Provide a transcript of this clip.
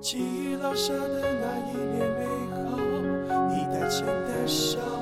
记忆落下的那一年美好，你带浅的笑。